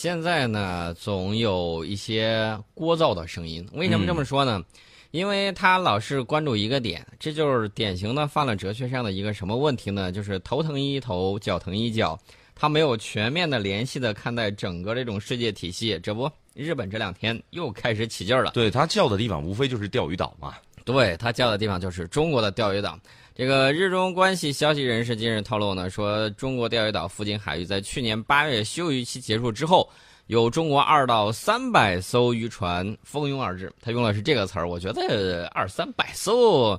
现在呢，总有一些聒噪的声音。为什么这么说呢？因为他老是关注一个点，这就是典型的犯了哲学上的一个什么问题呢？就是头疼医头，脚疼医脚。他没有全面的、联系的看待整个这种世界体系。这不，日本这两天又开始起劲儿了。对他叫的地方，无非就是钓鱼岛嘛。对他叫的地方就是中国的钓鱼岛。这个日中关系消息人士近日透露呢，说中国钓鱼岛附近海域在去年八月休渔期结束之后，有中国二到三百艘渔船蜂拥而至。他用的是这个词儿，我觉得二三百艘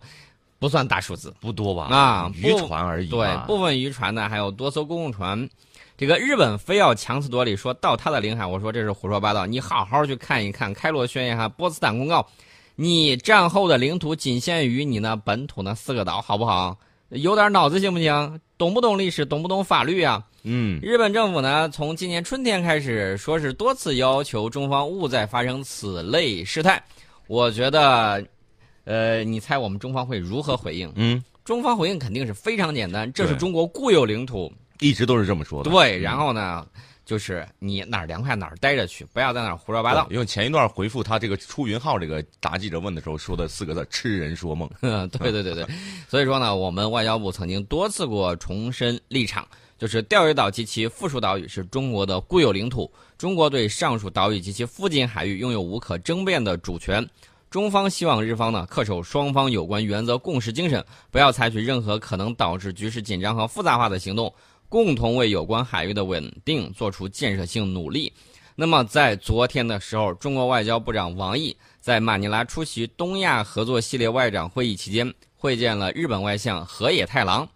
不算大数字，不多吧？啊，渔船而已。对，部分渔船呢，还有多艘公共船。这个日本非要强词夺理，说到他的领海，我说这是胡说八道。你好好去看一看《开罗宣言》哈《波茨坦公告》，你战后的领土仅限于你那本土那四个岛，好不好？有点脑子行不行？懂不懂历史？懂不懂法律啊？嗯。日本政府呢，从今年春天开始，说是多次要求中方勿再发生此类事态。我觉得，呃，你猜我们中方会如何回应？嗯，中方回应肯定是非常简单，这是中国固有领土。一直都是这么说的。对，然后呢，就是你哪儿凉快哪儿待着去，不要在那儿胡说八道。因为前一段回复他这个出云号这个答记者问的时候说的四个字“痴人说梦”。对对对对，所以说呢，我们外交部曾经多次过重申立场，就是钓鱼岛及其附属岛屿是中国的固有领土，中国对上述岛屿及其附近海域拥有无可争辩的主权。中方希望日方呢恪守双方有关原则共识精神，不要采取任何可能导致局势紧张和复杂化的行动。共同为有关海域的稳定做出建设性努力。那么，在昨天的时候，中国外交部长王毅在马尼拉出席东亚合作系列外长会议期间，会见了日本外相河野太郎。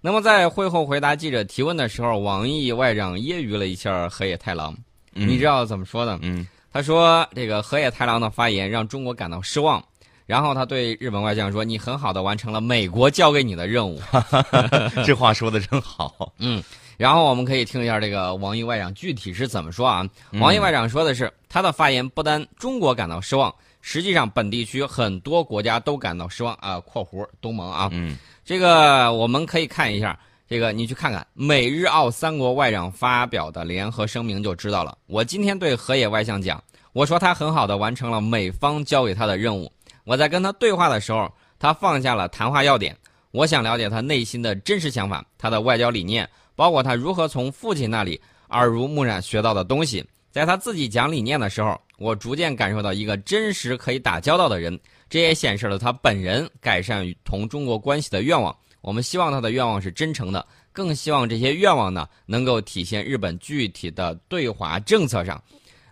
那么，在会后回答记者提问的时候，王毅外长揶揄了一下河野太郎。你知道怎么说的？嗯，他说：“这个河野太郎的发言让中国感到失望。”然后他对日本外相说：“你很好的完成了美国交给你的任务。”这话说的真好。嗯，然后我们可以听一下这个王毅外长具体是怎么说啊？王毅外长说的是，他的发言不单中国感到失望，实际上本地区很多国家都感到失望啊。（括弧东盟啊）嗯，这个我们可以看一下，这个你去看看美日澳三国外长发表的联合声明就知道了。我今天对河野外相讲，我说他很好的完成了美方交给他的任务。我在跟他对话的时候，他放下了谈话要点。我想了解他内心的真实想法，他的外交理念，包括他如何从父亲那里耳濡目染学到的东西。在他自己讲理念的时候，我逐渐感受到一个真实可以打交道的人。这也显示了他本人改善与同中国关系的愿望。我们希望他的愿望是真诚的，更希望这些愿望呢能够体现日本具体的对华政策上。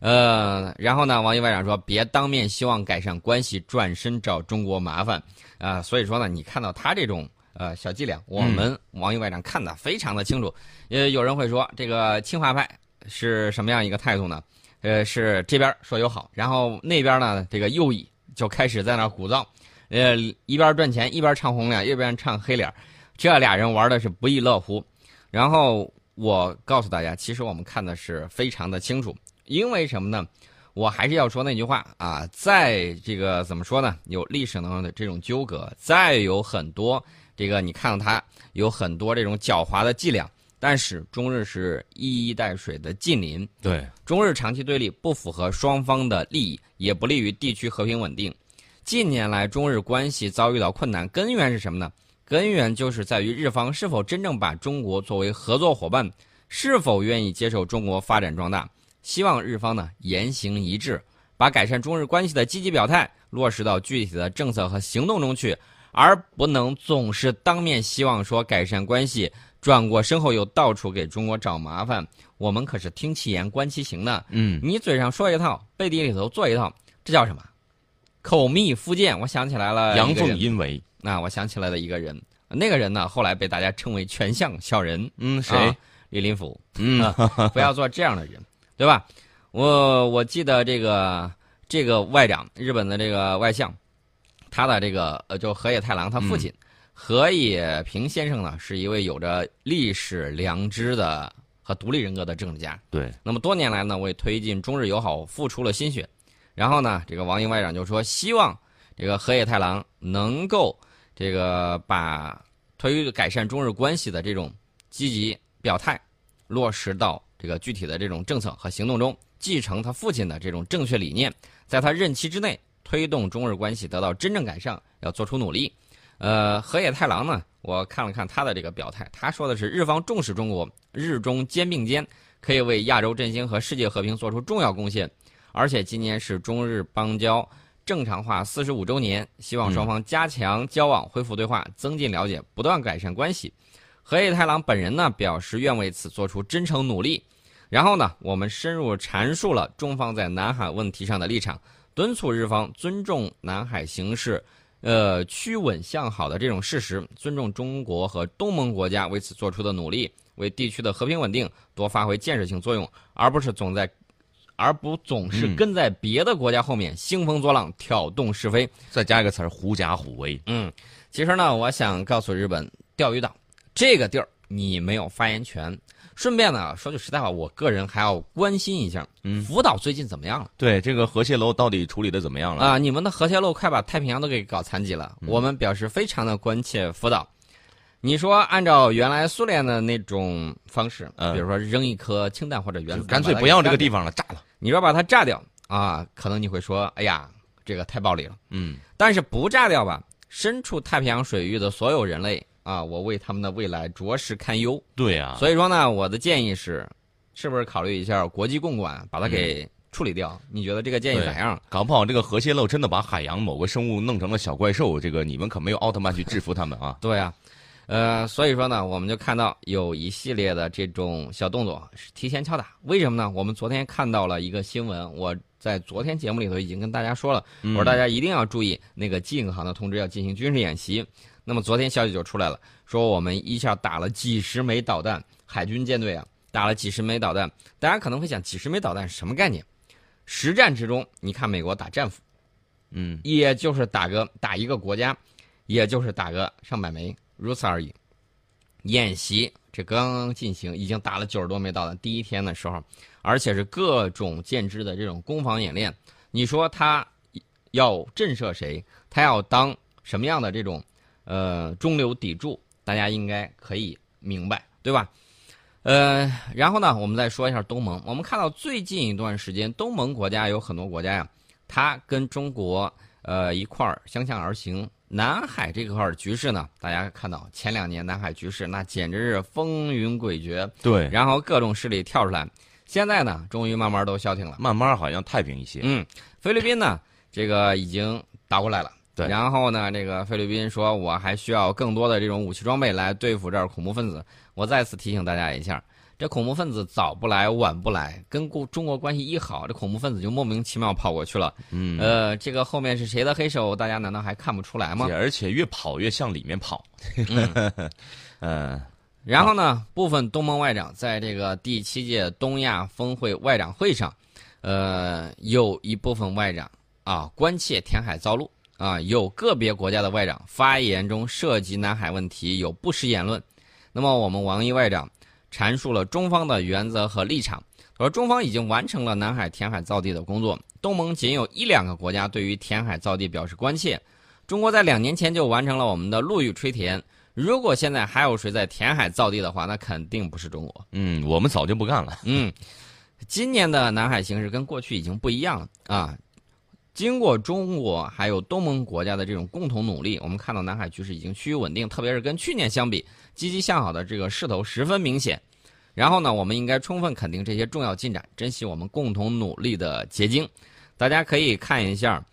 呃，然后呢，王毅外长说：“别当面希望改善关系，转身找中国麻烦。”啊，所以说呢，你看到他这种呃小伎俩，我们王毅外长看得非常的清楚。呃，有人会说，这个清华派是什么样一个态度呢？呃，是这边说友好，然后那边呢，这个右翼就开始在那鼓噪，呃，一边赚钱，一边唱红脸，一边唱黑脸，这俩人玩的是不亦乐乎。然后我告诉大家，其实我们看的是非常的清楚。因为什么呢？我还是要说那句话啊，在这个怎么说呢？有历史上的这种纠葛，再有很多这个，你看到他有很多这种狡猾的伎俩，但是中日是一衣带水的近邻，对中日长期对立不符合双方的利益，也不利于地区和平稳定。近年来中日关系遭遇到困难，根源是什么呢？根源就是在于日方是否真正把中国作为合作伙伴，是否愿意接受中国发展壮大。希望日方呢言行一致，把改善中日关系的积极表态落实到具体的政策和行动中去，而不能总是当面希望说改善关系，转过身后又到处给中国找麻烦。我们可是听其言观其行的。嗯，你嘴上说一套，背地里头做一套，这叫什么？口蜜腹剑。我想起来了，阳奉阴违。那我想起来了一个人，那个人呢，后来被大家称为全相小人。嗯，谁？李林甫。嗯，不要做这样的人。对吧？我我记得这个这个外长，日本的这个外相，他的这个呃，就河野太郎他父亲河野平先生呢，是一位有着历史良知的和独立人格的政治家。对。那么多年来呢，为推进中日友好付出了心血。然后呢，这个王毅外长就说，希望这个河野太郎能够这个把推改善中日关系的这种积极表态落实到。这个具体的这种政策和行动中，继承他父亲的这种正确理念，在他任期之内推动中日关系得到真正改善，要做出努力。呃，河野太郎呢，我看了看他的这个表态，他说的是日方重视中国，日中肩并肩，可以为亚洲振兴和世界和平做出重要贡献。而且今年是中日邦交正常化四十五周年，希望双方加强交往、恢复对话、增进了解、不断改善关系。河野太郎本人呢表示愿为此做出真诚努力。然后呢，我们深入阐述了中方在南海问题上的立场，敦促日方尊重南海形势。呃，趋稳向好的这种事实，尊重中国和东盟国家为此做出的努力，为地区的和平稳定多发挥建设性作用，而不是总在，而不总是跟在别的国家后面兴风作浪、挑动是非。再加一个词儿，狐假虎威。嗯，其实呢，我想告诉日本，钓鱼岛这个地儿你没有发言权。顺便呢，说句实在话，我个人还要关心一下，嗯，福岛最近怎么样了？对，这个核泄漏到底处理的怎么样了？啊，你们的核泄漏快把太平洋都给搞残疾了，我们表示非常的关切福岛。你说按照原来苏联的那种方式，比如说扔一颗氢弹或者原子，干脆不要这个地方了，炸了。你说把它炸掉啊，可能你会说，哎呀，这个太暴力了。嗯，但是不炸掉吧，身处太平洋水域的所有人类。啊，我为他们的未来着实堪忧。对呀，所以说呢，我的建议是，是不是考虑一下国际共管，把它给处理掉？你觉得这个建议咋样？搞不好这个核泄漏真的把海洋某个生物弄成了小怪兽，这个你们可没有奥特曼去制服他们啊！对啊，呃，所以说呢，我们就看到有一系列的这种小动作是提前敲打。为什么呢？我们昨天看到了一个新闻，我在昨天节目里头已经跟大家说了，我说大家一定要注意那个济印航的通知要进行军事演习。那么昨天消息就出来了，说我们一下打了几十枚导弹，海军舰队啊打了几十枚导弹。大家可能会想，几十枚导弹是什么概念？实战之中，你看美国打战斧，嗯，也就是打个打一个国家，也就是打个上百枚，如此而已。演习这刚刚进行，已经打了九十多枚导弹。第一天的时候，而且是各种舰只的这种攻防演练。你说他要震慑谁？他要当什么样的这种？呃，中流砥柱，大家应该可以明白，对吧？呃，然后呢，我们再说一下东盟。我们看到最近一段时间，东盟国家有很多国家呀，它跟中国呃一块儿相向而行。南海这块局势呢，大家看到前两年南海局势那简直是风云诡谲，对，然后各种势力跳出来。现在呢，终于慢慢都消停了，慢慢好像太平一些。嗯，菲律宾呢，这个已经打过来了。对，然后呢，这个菲律宾说，我还需要更多的这种武器装备来对付这儿恐怖分子。我再次提醒大家一下，这恐怖分子早不来晚不来，跟中中国关系一好，这恐怖分子就莫名其妙跑过去了。嗯，呃，这个后面是谁的黑手，大家难道还看不出来吗？而且越跑越向里面跑。嗯，然后呢，部分东盟外长在这个第七届东亚峰会外长会上，呃，有一部分外长啊关切填海造陆。啊，有个别国家的外长发言中涉及南海问题有不实言论，那么我们王毅外长阐述了中方的原则和立场，而中方已经完成了南海填海造地的工作，东盟仅有一两个国家对于填海造地表示关切，中国在两年前就完成了我们的陆域吹填，如果现在还有谁在填海造地的话，那肯定不是中国。嗯，我们早就不干了。嗯，今年的南海形势跟过去已经不一样了啊。经过中国还有东盟国家的这种共同努力，我们看到南海局势已经趋于稳定，特别是跟去年相比，积极向好的这个势头十分明显。然后呢，我们应该充分肯定这些重要进展，珍惜我们共同努力的结晶。大家可以看一下，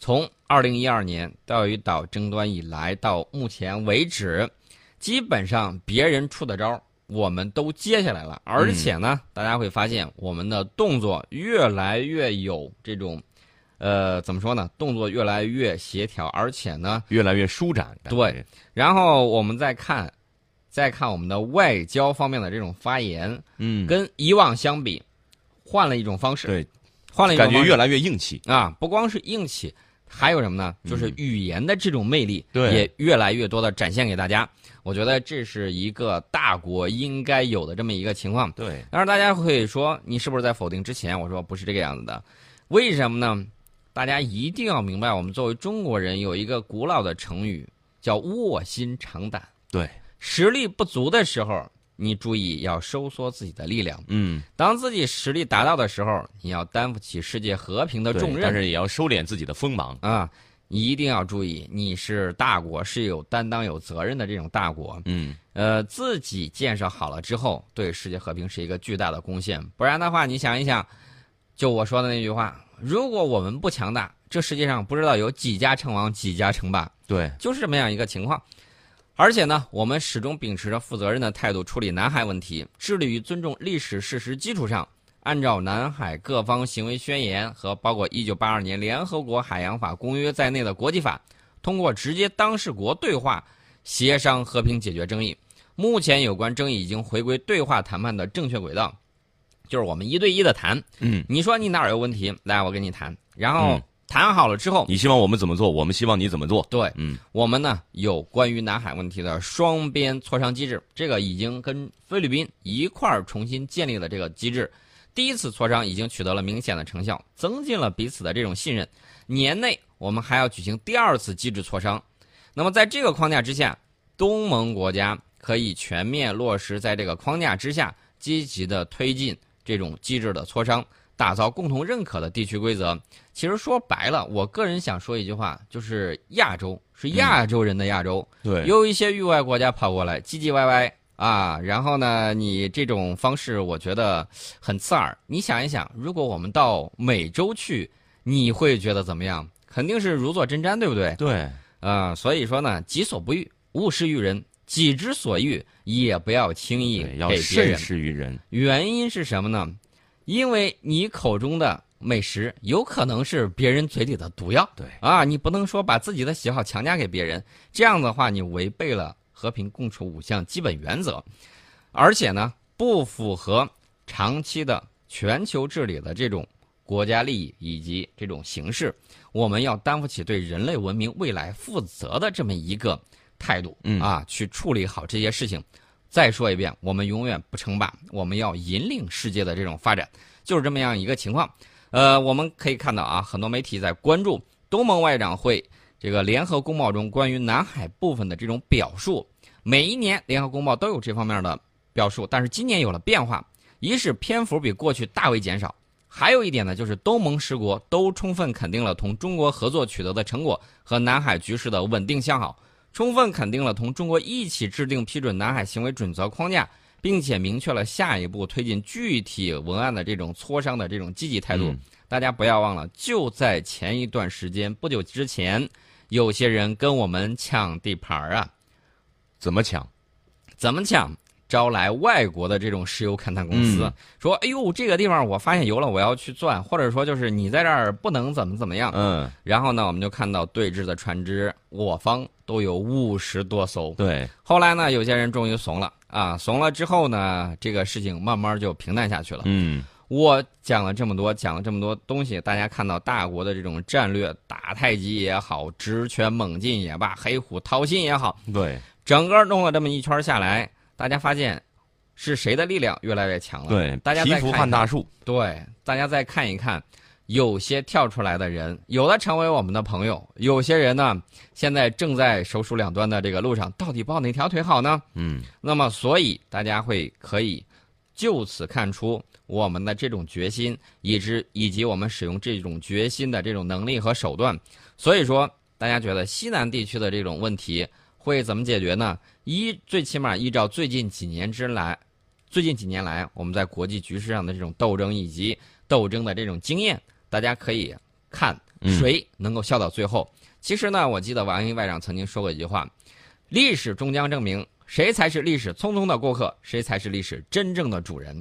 从二零一二年钓鱼岛争端以来到目前为止，基本上别人出的招我们都接下来了，而且呢，大家会发现我们的动作越来越有这种。呃，怎么说呢？动作越来越协调，而且呢，越来越舒展。对，然后我们再看，再看我们的外交方面的这种发言，嗯，跟以往相比，换了一种方式。对，换了一种感觉越来越硬气啊！不光是硬气，还有什么呢？就是语言的这种魅力，对，也越来越多的展现给大家。我觉得这是一个大国应该有的这么一个情况。对，但是大家会说，你是不是在否定之前？我说不是这个样子的，为什么呢？大家一定要明白，我们作为中国人有一个古老的成语叫“卧薪尝胆”。对，实力不足的时候，你注意要收缩自己的力量。嗯，当自己实力达到的时候，你要担负起世界和平的重任。但是也要收敛自己的锋芒。啊，你一定要注意，你是大国，是有担当、有责任的这种大国。嗯，呃，自己建设好了之后，对世界和平是一个巨大的贡献。不然的话，你想一想，就我说的那句话，如果我们不强大，这世界上不知道有几家称王，几家称霸，对，就是这么样一个情况。而且呢，我们始终秉持着负责任的态度处理南海问题，致力于尊重历史事实基础上，按照南海各方行为宣言和包括1982年联合国海洋法公约在内的国际法，通过直接当事国对话协商和平解决争议。目前有关争议已经回归对话谈判的正确轨道，就是我们一对一的谈。嗯，你说你哪儿有问题，来我跟你谈，然后嗯谈好了之后，你希望我们怎么做，我们希望你怎么做。对，嗯，我们呢有关于南海问题的双边磋商机制，这个已经跟菲律宾一块儿重新建立了这个机制。第一次磋商已经取得了明显的成效，增进了彼此的这种信任。年内我们还要举行第二次机制磋商。那么在这个框架之下，东盟国家可以全面落实在这个框架之下，积极的推进这种机制的磋商，打造共同认可的地区规则。其实说白了，我个人想说一句话，就是亚洲是亚洲人的亚洲，对，有一些域外国家跑过来唧唧歪歪啊，然后呢，你这种方式我觉得很刺耳。你想一想，如果我们到美洲去，你会觉得怎么样？肯定是如坐针毡，对不对？对，啊、所以说呢，己所不欲，勿施于人；己之所欲，也不要轻易，要给别人。施于人。原因是什么呢？因为你口中的美食有可能是别人嘴里的毒药。对啊，你不能说把自己的喜好强加给别人，这样的话你违背了和平共处五项基本原则，而且呢不符合长期的全球治理的这种国家利益以及这种形式。我们要担负起对人类文明未来负责的这么一个态度，嗯啊，去处理好这些事情。再说一遍，我们永远不称霸，我们要引领世界的这种发展，就是这么样一个情况。呃，我们可以看到啊，很多媒体在关注东盟外长会这个联合公报中关于南海部分的这种表述。每一年联合公报都有这方面的表述，但是今年有了变化，一是篇幅比过去大为减少，还有一点呢，就是东盟十国都充分肯定了同中国合作取得的成果和南海局势的稳定向好，充分肯定了同中国一起制定批准南海行为准则框架，并且明确了下一步推进具体文案的这种磋商的这种积极态度。嗯大家不要忘了，就在前一段时间，不久之前，有些人跟我们抢地盘儿啊，怎么抢？怎么抢？招来外国的这种石油勘探公司，嗯说：“哎呦，这个地方我发现油了，我要去钻。”或者说就是你在这儿不能怎么怎么样。嗯，然后呢，我们就看到对峙的船只，我方都有五十多艘。对，后来呢，有些人终于怂了啊，怂了之后呢，这个事情慢慢就平淡下去了。嗯，我讲了这么多，讲了这么多东西，大家看到大国的这种战略打太极也好，直拳猛进也罢，黑虎掏心也好，对，整个弄了这么一圈下来，大家发现是谁的力量越来越强了？对，大家再看大树。对，大家再看一看，有些跳出来的人，有的成为我们的朋友，有些人呢，现在正在手鼠两端的这个路上，到底抱哪条腿好呢？嗯，那么，所以大家会可以就此看出我们的这种决心，以及以及我们使用这种决心的这种能力和手段。所以说，大家觉得西南地区的这种问题会怎么解决呢？一，最起码依照最近几年之来，最近几年来我们在国际局势上的这种斗争以及斗争的这种经验，大家可以看嗯谁能够笑到最后。其实呢，我记得王毅外长曾经说过一句话：“历史终将证明，谁才是历史匆匆的过客，谁才是历史真正的主人。”